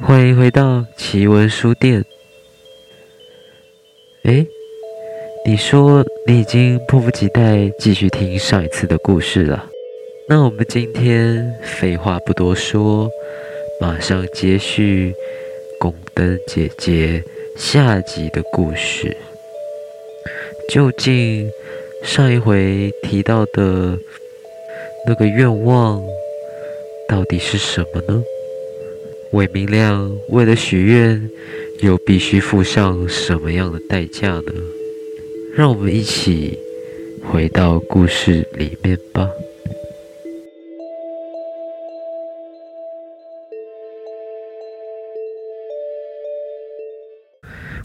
欢迎回到奇闻书店。诶，你说你已经迫不及待继续听上一次的故事了，那我们今天废话不多说，马上接续宫灯姐姐下集的故事。究竟上一回提到的那个愿望到底是什么呢？韦明亮为了许愿，又必须付上什么样的代价呢？让我们一起回到故事里面吧。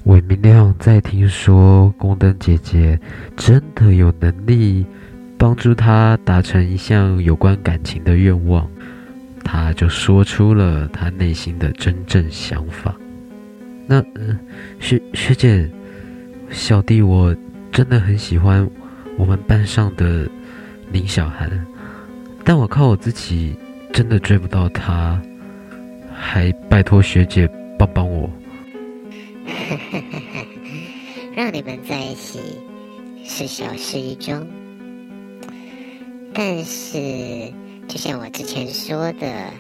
韦明亮在听说宫灯姐姐真的有能力帮助他达成一项有关感情的愿望。他就说出了他内心的真正想法。那，学学姐，小弟我真的很喜欢我们班上的林小涵，但我靠我自己真的追不到她，还拜托学姐帮帮我。让你们在一起是小事一桩，但是。就像我之前说的，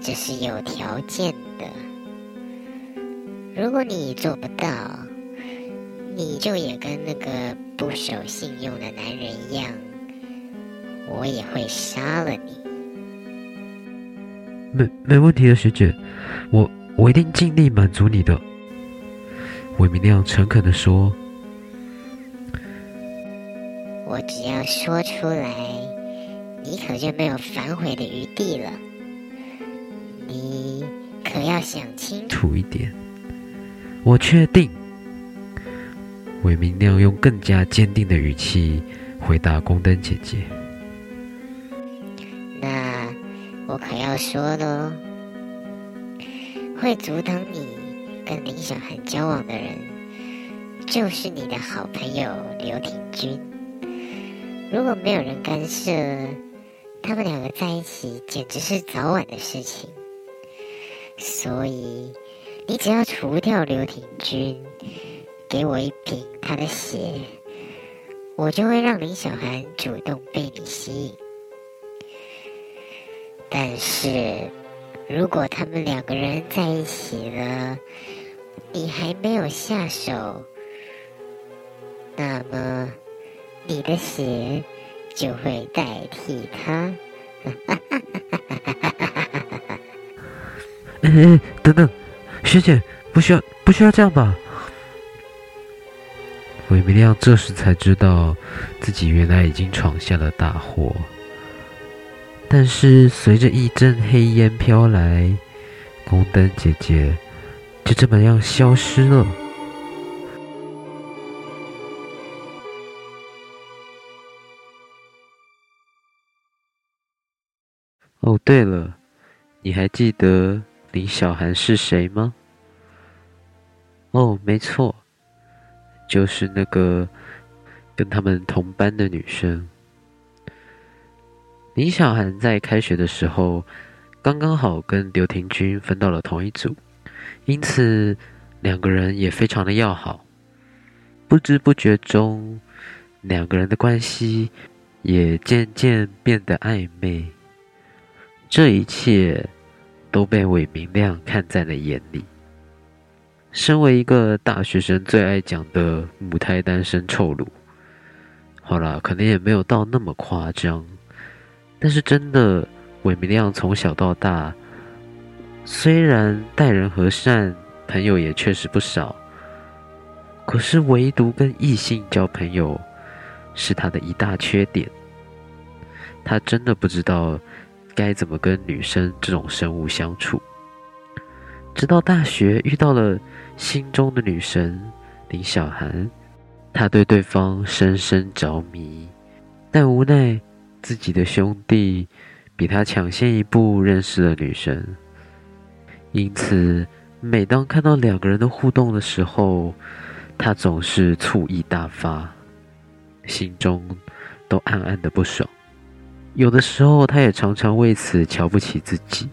这是有条件的。如果你做不到，你就也跟那个不守信用的男人一样，我也会杀了你。没没问题的，学姐，我我一定尽力满足你的。韦明亮诚恳的说：“我只要说出来。”你可就没有反悔的余地了，你可要想清楚一点。我确定。韦明亮用更加坚定的语气回答宫灯姐姐：“那我可要说喽，会阻挡你跟林小涵交往的人，就是你的好朋友刘廷君。如果没有人干涉。”他们两个在一起简直是早晚的事情，所以你只要除掉刘廷君，给我一瓶他的血，我就会让林小涵主动被你吸引。但是，如果他们两个人在一起了，你还没有下手，那么你的血。就会代替他。哎哎，等等，学姐，不需要，不需要这样吧？韦明亮这时才知道自己原来已经闯下了大祸。但是随着一阵黑烟飘来，宫灯姐姐就这么样消失了。哦，对了，你还记得林小涵是谁吗？哦，没错，就是那个跟他们同班的女生。林小涵在开学的时候，刚刚好跟刘廷君分到了同一组，因此两个人也非常的要好。不知不觉中，两个人的关系也渐渐变得暧昧。这一切都被韦明亮看在了眼里。身为一个大学生最爱讲的母胎单身臭鲁，好啦，可能也没有到那么夸张。但是真的，韦明亮从小到大，虽然待人和善，朋友也确实不少，可是唯独跟异性交朋友是他的一大缺点。他真的不知道。该怎么跟女生这种生物相处？直到大学遇到了心中的女神林小涵，他对对方深深着迷，但无奈自己的兄弟比他抢先一步认识了女神，因此每当看到两个人的互动的时候，他总是醋意大发，心中都暗暗的不爽。有的时候，他也常常为此瞧不起自己。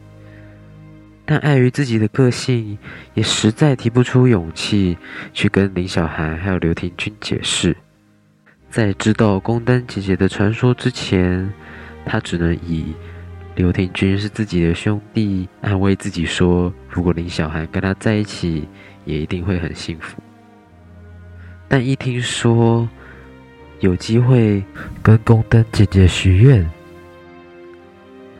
但碍于自己的个性，也实在提不出勇气去跟林小涵还有刘婷君解释。在知道宫灯姐姐的传说之前，他只能以刘婷君是自己的兄弟，安慰自己说，如果林小涵跟他在一起，也一定会很幸福。但一听说有机会跟宫灯姐姐许愿，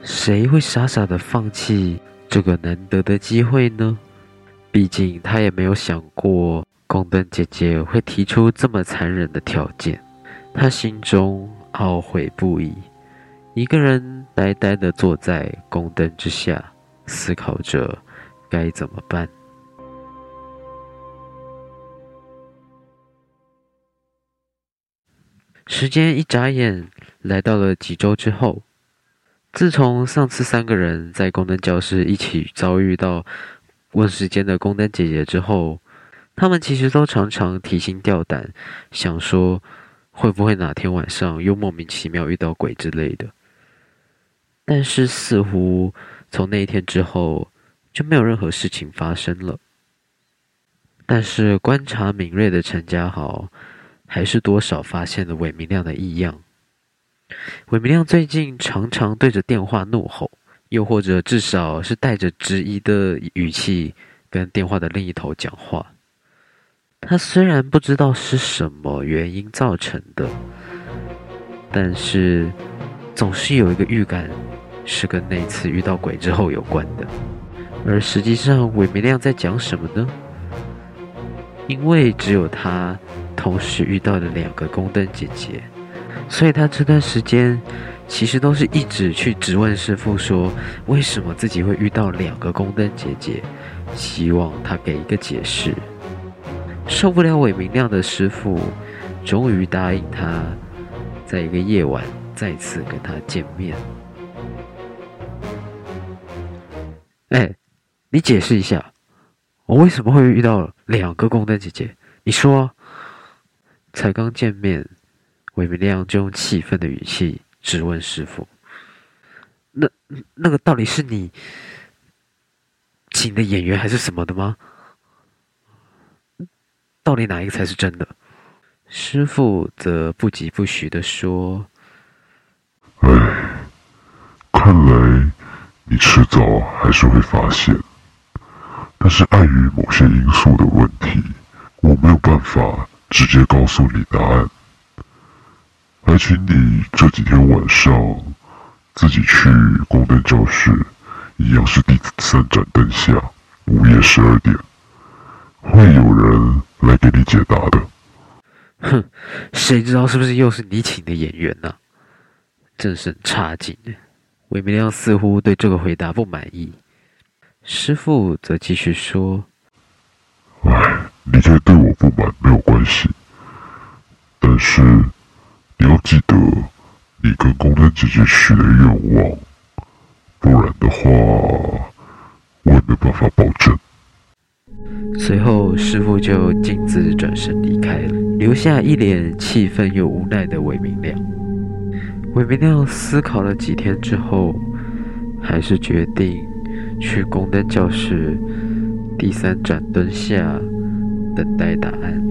谁会傻傻的放弃这个难得的机会呢？毕竟他也没有想过宫灯姐姐会提出这么残忍的条件，他心中懊悔不已，一个人呆呆的坐在宫灯之下，思考着该怎么办。时间一眨眼，来到了几周之后。自从上次三个人在宫灯教室一起遭遇到问时间的宫灯姐姐之后，他们其实都常常提心吊胆，想说会不会哪天晚上又莫名其妙遇到鬼之类的。但是似乎从那一天之后，就没有任何事情发生了。但是观察敏锐的陈家豪。还是多少发现了韦明亮的异样。韦明亮最近常常对着电话怒吼，又或者至少是带着质疑的语气跟电话的另一头讲话。他虽然不知道是什么原因造成的，但是总是有一个预感，是跟那次遇到鬼之后有关的。而实际上，韦明亮在讲什么呢？因为只有他。同时遇到了两个宫灯姐姐，所以他这段时间其实都是一直去质问师傅说，为什么自己会遇到两个宫灯姐姐，希望他给一个解释。受不了韦明亮的师傅，终于答应他，在一个夜晚再次跟他见面。哎，你解释一下，我为什么会遇到两个宫灯姐姐？你说。才刚见面，韦明亮就用气愤的语气质问师傅：“那那个到底是你请的演员还是什么的吗？到底哪一个才是真的？”师傅则不疾不徐地说：“哎，看来你迟早还是会发现，但是碍于某些因素的问题，我没有办法。”直接告诉你答案，还请你这几天晚上自己去宫灯教室，一样是第三盏灯下，午夜十二点，会有人来给你解答的。哼，谁知道是不是又是你请的演员呢？真是差劲！韦明亮似乎对这个回答不满意，师傅则继续说：“哎。”你可以对我不满没有关系，但是你要记得你跟宫灯姐姐许的愿望，不然的话，我也没办法保证。随后，师傅就径自转身离开了，留下一脸气愤又无奈的韦明亮。韦明亮思考了几天之后，还是决定去宫灯教室第三盏灯下。等待答案。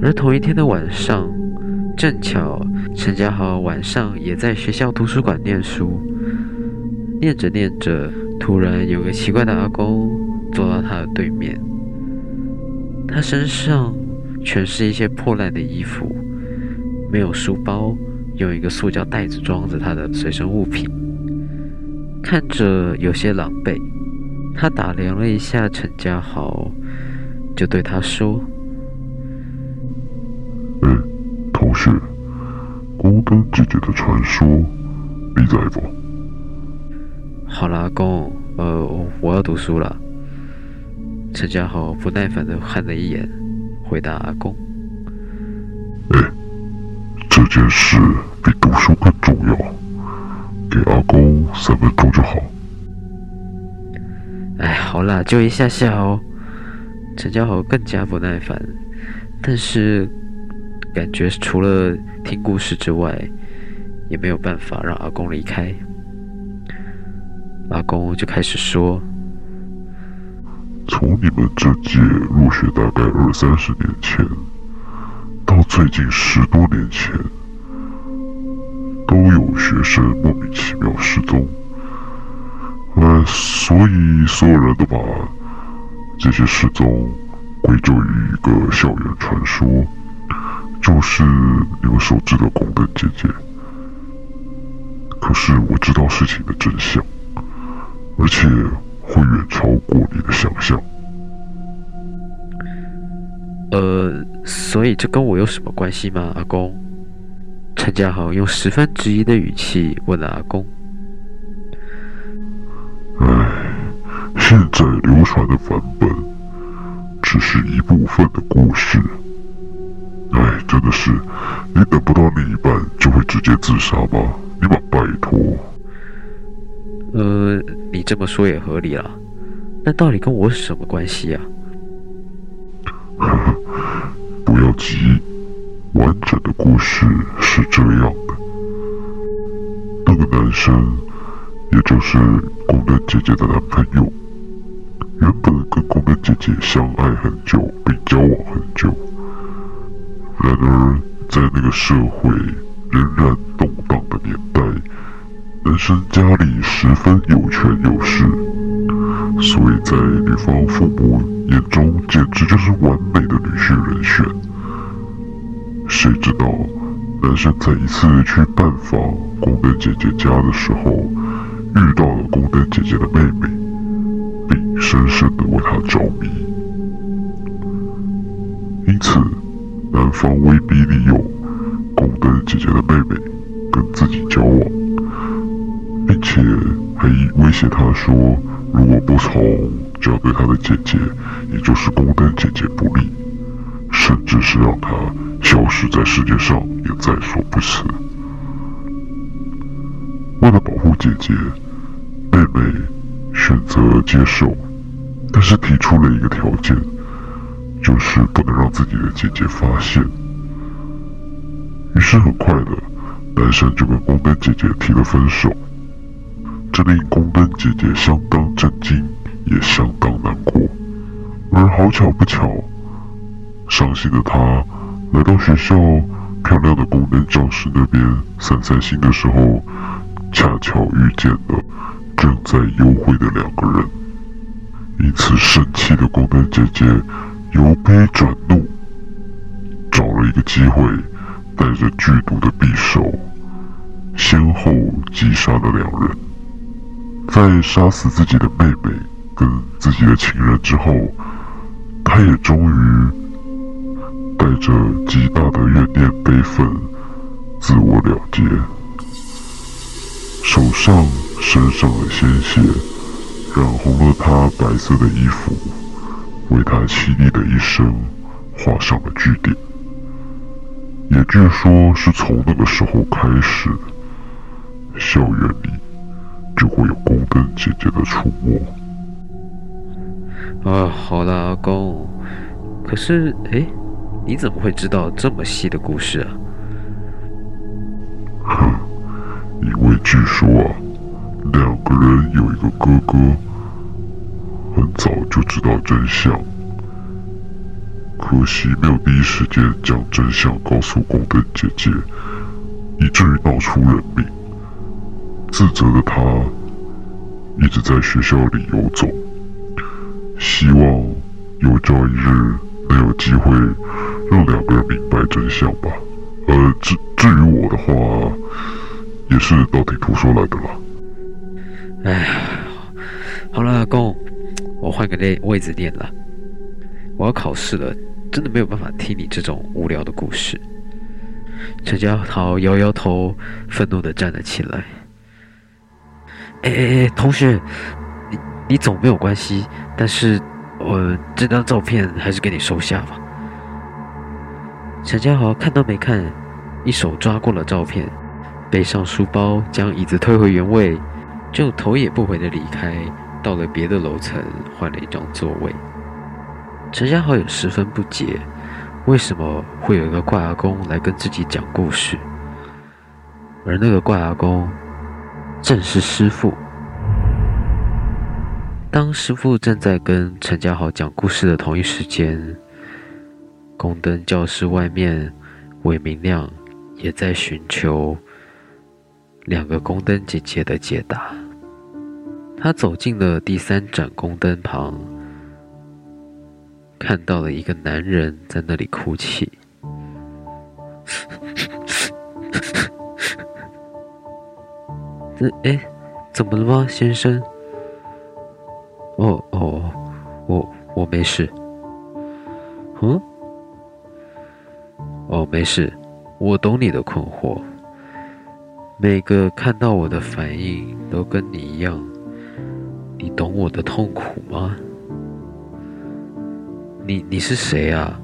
而同一天的晚上，正巧陈家豪晚上也在学校图书馆念书，念着念着，突然有个奇怪的阿公坐到他的对面。他身上全是一些破烂的衣服，没有书包，用一个塑胶袋子装着他的随身物品，看着有些狼狈。他打量了一下陈家豪。就对他说：“哎，同学，宫灯姐姐的传说，你在不？”“好啦，阿公，呃，我要读书了。”陈家豪不耐烦的看了一眼，回答阿公：“哎，这件事比读书更重要，给阿公三分钟就好。”“哎，好啦，就一下下哦。”陈家豪更加不耐烦，但是感觉除了听故事之外，也没有办法让阿公离开。阿公就开始说：“从你们这届入学大概二三十年前，到最近十多年前，都有学生莫名其妙失踪。呃，所以所有人都把这些失踪归咎于一个校园传说，就是你们熟知的宫本姐姐。可是我知道事情的真相，而且会远超过你的想象。呃，所以这跟我有什么关系吗，阿公？陈家豪用十分质疑的语气问了阿公。唉，现在流传的版本只是一部分的故事。唉，真的是，你等不到另一半就会直接自杀吗？你们拜托。呃，你这么说也合理啦。那到底跟我什么关系呀？呵呵，不要急，完整的故事是这样的：那个男生，也就是宫灯姐姐的男朋友，原本跟宫灯姐姐相爱很久，并交往很久。然而，在那个社会仍然动荡的年代，男生家里十分有权有势，所以在女方父母眼中，简直就是完美的女婿人选。谁知道，男生在一次去拜访宫灯姐姐家的时候，遇到了宫灯姐姐的妹妹，并深深的为她着迷，因此。男方威逼利诱宫灯姐姐的妹妹跟自己交往，并且还威胁她说，如果不从，就要对他的姐姐，也就是宫灯姐姐不利，甚至是让她消失在世界上也在所不辞。为了保护姐姐，妹妹选择接受，但是提出了一个条件。就是不能让自己的姐姐发现。于是很快的，男生就跟宫灯姐姐提了分手。这令宫灯姐姐相当震惊，也相当难过。而好巧不巧，伤心的她来到学校漂亮的宫灯教室那边散散心的时候，恰巧遇见了正在幽会的两个人。因此生气的宫灯姐姐。由悲转怒，找了一个机会，带着剧毒的匕首，先后击杀了两人。在杀死自己的妹妹跟自己的情人之后，他也终于带着极大的怨念悲愤，自我了结。手上、身上的鲜血，染红了他白色的衣服。为他凄厉的一生画上了句点，也据说是从那个时候开始，校园里就会有宫灯姐姐的出没。啊，好了，阿公，可是，哎，你怎么会知道这么细的故事啊？哼，因为据说啊，两个人有一个哥哥。很早就知道真相，可惜没有第一时间将真相告诉宫灯姐姐，以至于闹出人命。自责的他一直在学校里游走，希望有朝一日能有机会让两个人明白真相吧。呃，至至于我的话，也是道听途说来的了。哎，好了，阿公。我换个位位置念了，我要考试了，真的没有办法听你这种无聊的故事。陈家豪摇摇头，愤怒地站了起来。哎哎哎，同学，你你走没有关系，但是我这张照片还是给你收下吧。陈家豪看都没看，一手抓过了照片，背上书包，将椅子推回原位，就头也不回地离开。到了别的楼层，换了一张座位。陈家豪也十分不解，为什么会有一个怪阿公来跟自己讲故事？而那个怪阿公正是师傅。当师傅正在跟陈家豪讲故事的同一时间，宫灯教室外面，韦明亮也在寻求两个宫灯姐姐的解答。他走进了第三盏宫灯旁，看到了一个男人在那里哭泣。这哎，怎么了吗，先生？哦哦，我我没事。嗯？哦，没事，我懂你的困惑。每个看到我的反应都跟你一样，你懂我的痛苦吗？你你是谁啊？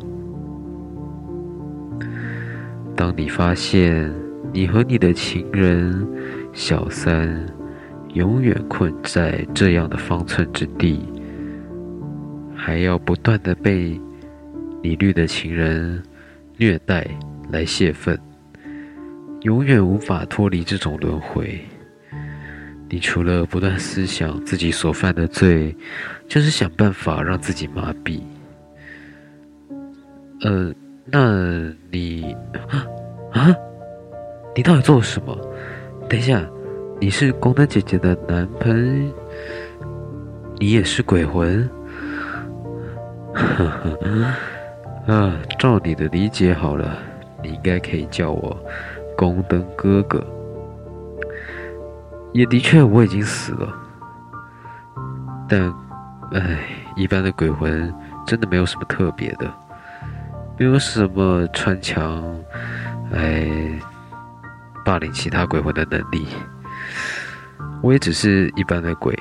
当你发现你和你的情人小三永远困在这样的方寸之地，还要不断的被你绿的情人虐待来泄愤，永远无法脱离这种轮回。你除了不断思想自己所犯的罪，就是想办法让自己麻痹。呃，那你啊啊，你到底做了什么？等一下，你是宫灯姐姐的男朋友，你也是鬼魂？呵呵，啊，照你的理解好了，你应该可以叫我宫灯哥哥。也的确，我已经死了，但，唉，一般的鬼魂真的没有什么特别的，没有什么穿墙，哎。霸凌其他鬼魂的能力，我也只是一般的鬼，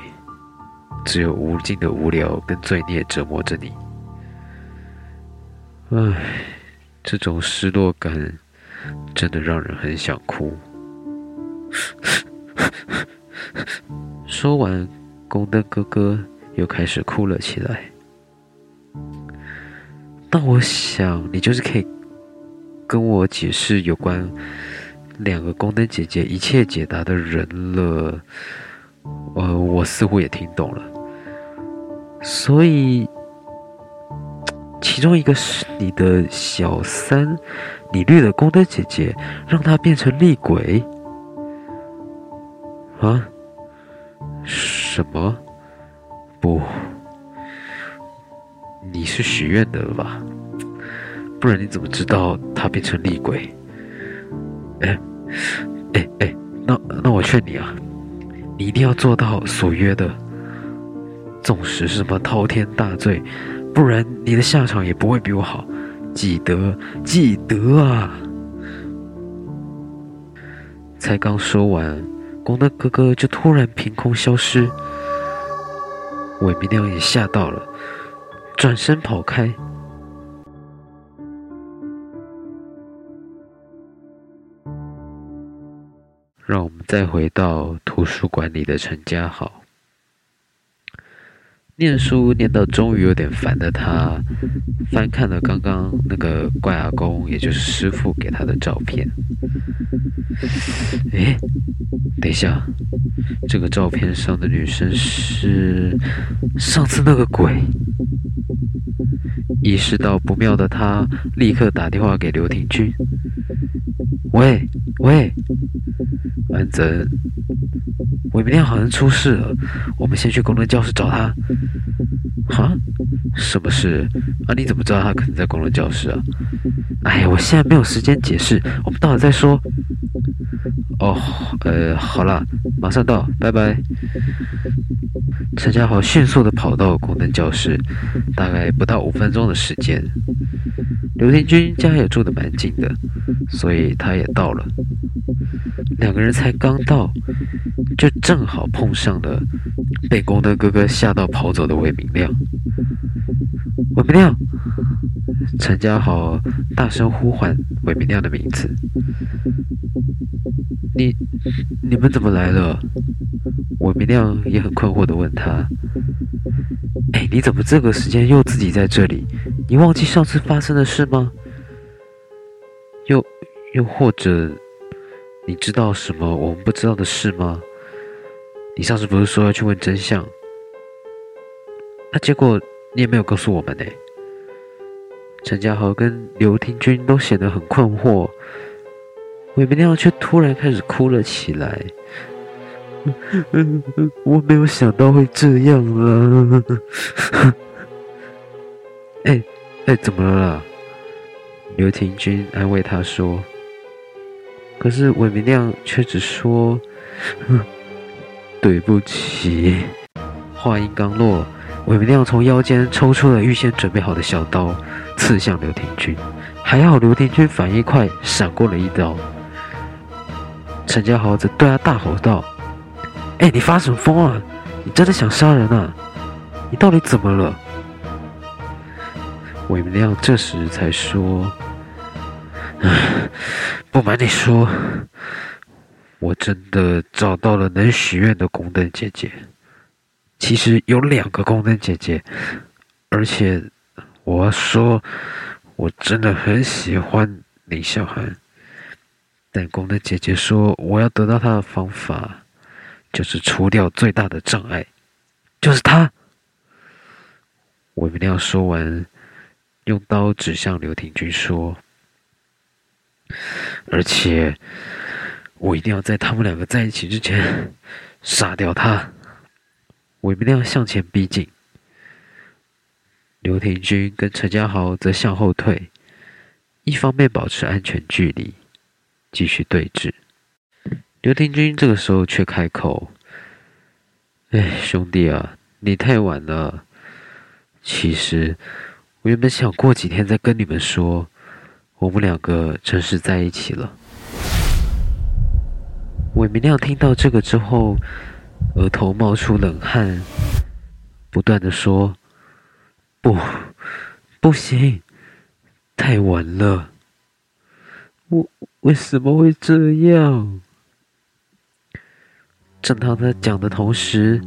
只有无尽的无聊跟罪孽折磨着你。唉，这种失落感真的让人很想哭。说完，宫灯哥哥又开始哭了起来。那我想，你就是可以跟我解释有关。两个宫灯姐姐一切解答的人了，呃，我似乎也听懂了。所以，其中一个是你的小三，你绿的宫灯姐姐，让她变成厉鬼？啊？什么？不，你是许愿的了吧？不然你怎么知道他变成厉鬼？哎，哎哎，那那我劝你啊，你一定要做到所约的，纵使是什么滔天大罪，不然你的下场也不会比我好。记得，记得啊！才刚说完，光的哥哥就突然凭空消失，韦明亮也吓到了，转身跑开。让我们再回到图书馆里的陈家豪，念书念到终于有点烦的他，翻看了刚刚那个怪阿公，也就是师傅给他的照片。诶，等一下，这个照片上的女生是上次那个鬼。意识到不妙的他，立刻打电话给刘廷君。喂喂，安泽，韦明亮好像出事了，我们先去宫灯教室找他。哈？什么事？啊？你怎么知道他可能在宫灯教室啊？哎呀，我现在没有时间解释，我们到了再说。哦，呃，好了，马上到，拜拜。陈家豪迅速的跑到宫灯教室，大概不到五分钟的时间。刘天军家也住的蛮近的，所以他也到了。两个人才刚到，就正好碰上了被宫灯哥哥吓到跑走的韦明亮。韦明亮，陈家豪大声呼唤韦明亮的名字。你你们怎么来了？韦明亮也很困惑的问他：“哎，你怎么这个时间又自己在这里？你忘记上次发生的事吗？又又或者你知道什么我们不知道的事吗？你上次不是说要去问真相？那，结果你也没有告诉我们呢。陈家豪跟刘廷君都显得很困惑，韦明亮却突然开始哭了起来。我没有想到会这样啊！哎哎，怎么了啦？刘廷君安慰他说。可是韦明亮却只说：“对不起。”话音刚落，韦明亮从腰间抽出了预先准备好的小刀，刺向刘廷君。还好刘廷君反应快，闪过了一刀。陈家豪则对他大吼道：“哎，你发什么疯啊？你真的想杀人啊？你到底怎么了？”韦明亮这时才说。不瞒你说，我真的找到了能许愿的宫灯姐姐。其实有两个宫灯姐姐，而且我说，我真的很喜欢林小涵。但宫灯姐姐说，我要得到她的方法，就是除掉最大的障碍，就是她。韦明亮说完，用刀指向刘廷君说。而且，我一定要在他们两个在一起之前杀掉他。韦明亮向前逼近，刘廷君跟陈家豪则向后退，一方面保持安全距离，继续对峙。刘廷君这个时候却开口：“哎，兄弟啊，你太晚了。其实，我原本想过几天再跟你们说。”我们两个正式在一起了。韦明亮听到这个之后，额头冒出冷汗，不断的说：“不，不行，太晚了。我为什么会这样？”正当他讲的同时，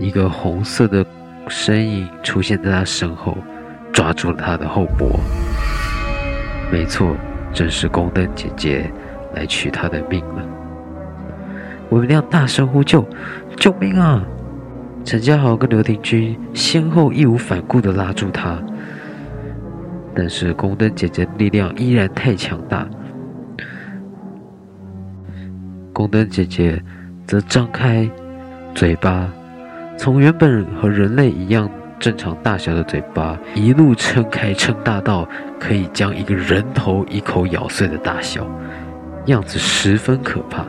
一个红色的身影出现在他身后。抓住了他的后脖，没错，正是宫灯姐姐来取他的命了。韦明亮大声呼救：“救命啊！”陈家豪跟刘廷君先后义无反顾地拉住他，但是宫灯姐姐的力量依然太强大。宫灯姐姐则张开嘴巴，从原本和人类一样。正常大小的嘴巴，一路撑开，撑大到可以将一个人头一口咬碎的大小，样子十分可怕。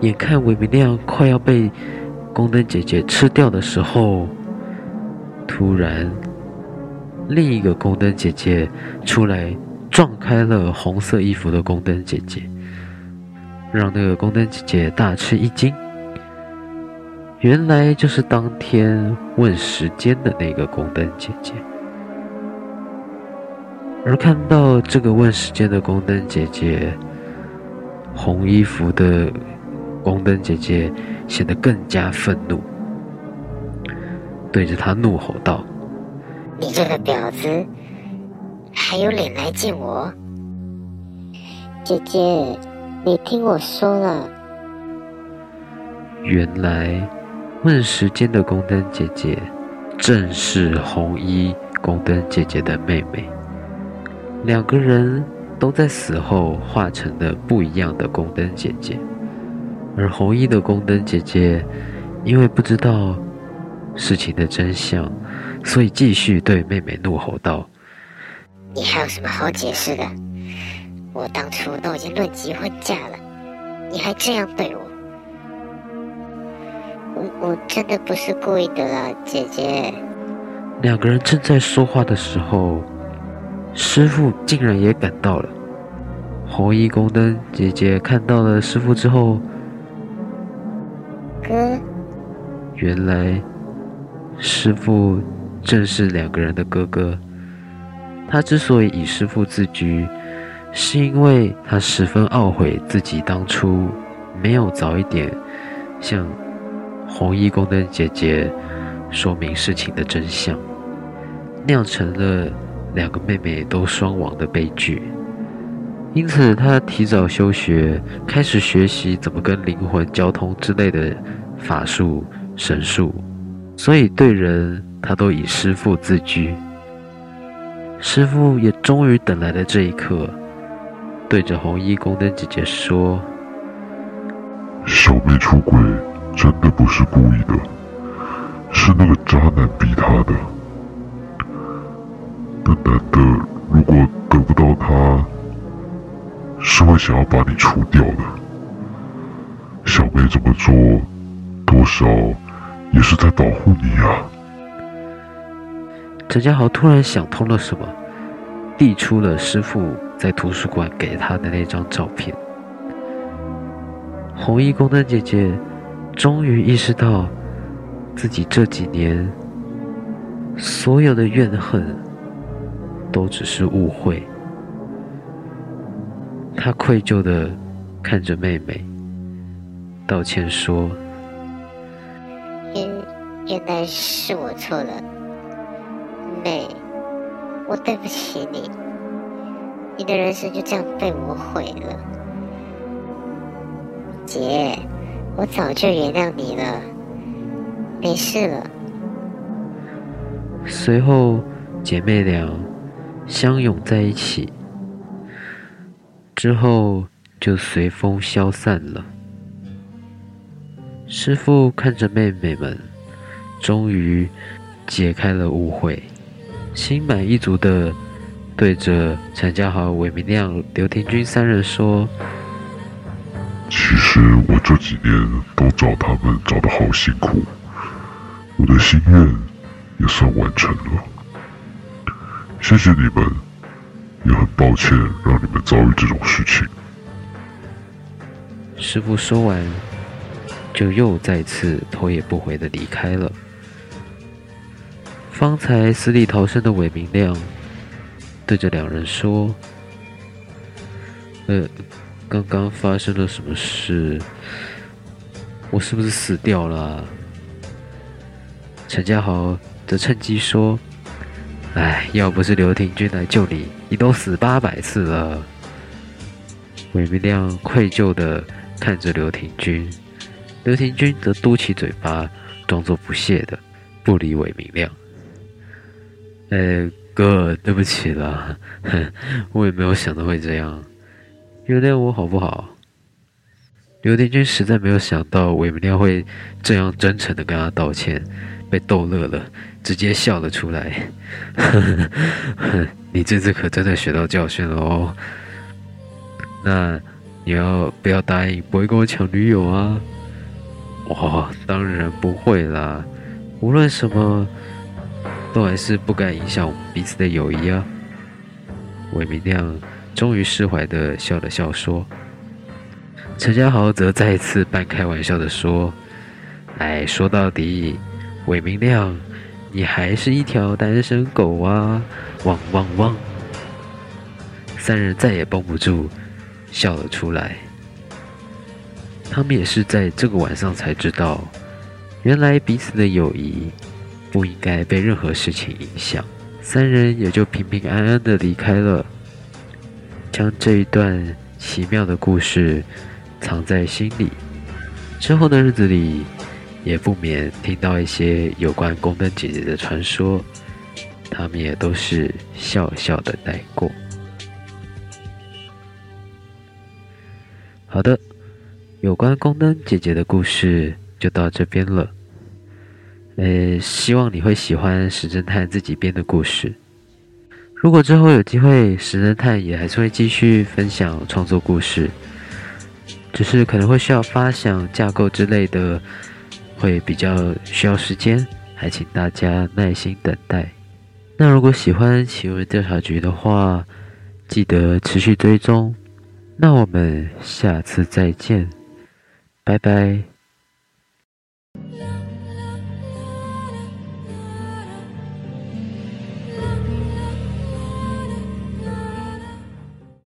眼看韦明亮快要被宫灯姐姐吃掉的时候，突然，另一个宫灯姐姐出来撞开了红色衣服的宫灯姐姐，让那个宫灯姐姐大吃一惊。原来就是当天问时间的那个宫灯姐姐，而看到这个问时间的宫灯姐姐，红衣服的宫灯姐姐显得更加愤怒，对着他怒吼道：“你这个婊子，还有脸来见我？姐姐，你听我说了，原来。”问时间的宫灯姐姐，正是红衣宫灯姐姐的妹妹。两个人都在死后化成了不一样的宫灯姐姐，而红衣的宫灯姐姐因为不知道事情的真相，所以继续对妹妹怒吼道：“你还有什么好解释的？我当初都已经论及婚嫁了，你还这样对我？”我真的不是故意的啦，姐姐。两个人正在说话的时候，师傅竟然也赶到了。红衣宫灯姐姐看到了师傅之后，哥，原来师傅正是两个人的哥哥。他之所以以师傅自居，是因为他十分懊悔自己当初没有早一点向。红衣宫灯姐姐说明事情的真相，酿成了两个妹妹都双亡的悲剧。因此，她提早休学，开始学习怎么跟灵魂交通之类的法术、神术，所以对人他都以师父自居。师父也终于等来了这一刻，对着红衣宫灯姐姐说：“小妹出轨真的不是故意的，是那个渣男逼她的。那男的如果得不到她，是会想要把你除掉的。小妹这么做，多少也是在保护你啊。”陈家豪突然想通了什么，递出了师傅在图书馆给他的那张照片。红衣宫灯姐姐终于意识到，自己这几年所有的怨恨都只是误会。他愧疚的看着妹妹，道歉说：“原原来是我错了。”妹，我对不起你，你的人生就这样被我毁了。姐，我早就原谅你了，没事了。随后，姐妹俩相拥在一起，之后就随风消散了。师父看着妹妹们，终于解开了误会。心满意足地对着陈家豪、韦明亮、刘庭军三人说：“我这几年都找他们找得好辛苦，我的心愿也算完成了。谢谢你们，也很抱歉让你们遭遇这种事情。”师傅说完，就又再次头也不回地离开了。方才死里逃生的韦明亮对着两人说：“呃，刚刚发生了？什么事？我是不是死掉了？”陈家豪则趁机说：“哎，要不是刘庭军来救你，你都死八百次了。”韦明亮愧疚的看着刘庭军，刘庭军则嘟起嘴巴，装作不屑的不理韦明亮。哎，哥，对不起了，我也没有想到会这样，原谅我好不好？刘庭均实在没有想到韦明亮会这样真诚的跟他道歉，被逗乐了，直接笑了出来。你这次可真的学到教训了哦。那你要不要答应不会跟我抢女友啊？我，当然不会啦，无论什么。都还是不敢影响我们彼此的友谊啊！韦明亮终于释怀的笑了笑说：“陈家豪则再次半开玩笑的说：‘哎，说到底，韦明亮，你还是一条单身狗啊！’汪汪汪！”三人再也绷不住，笑了出来。他们也是在这个晚上才知道，原来彼此的友谊。不应该被任何事情影响，三人也就平平安安的离开了，将这一段奇妙的故事藏在心里。之后的日子里，也不免听到一些有关宫灯姐姐的传说，他们也都是笑笑的带过。好的，有关宫灯姐姐的故事就到这边了。呃，希望你会喜欢石侦探自己编的故事。如果之后有机会，石侦探也还是会继续分享创作故事，只是可能会需要发想架构之类的，会比较需要时间，还请大家耐心等待。那如果喜欢奇闻调查局的话，记得持续追踪。那我们下次再见，拜拜。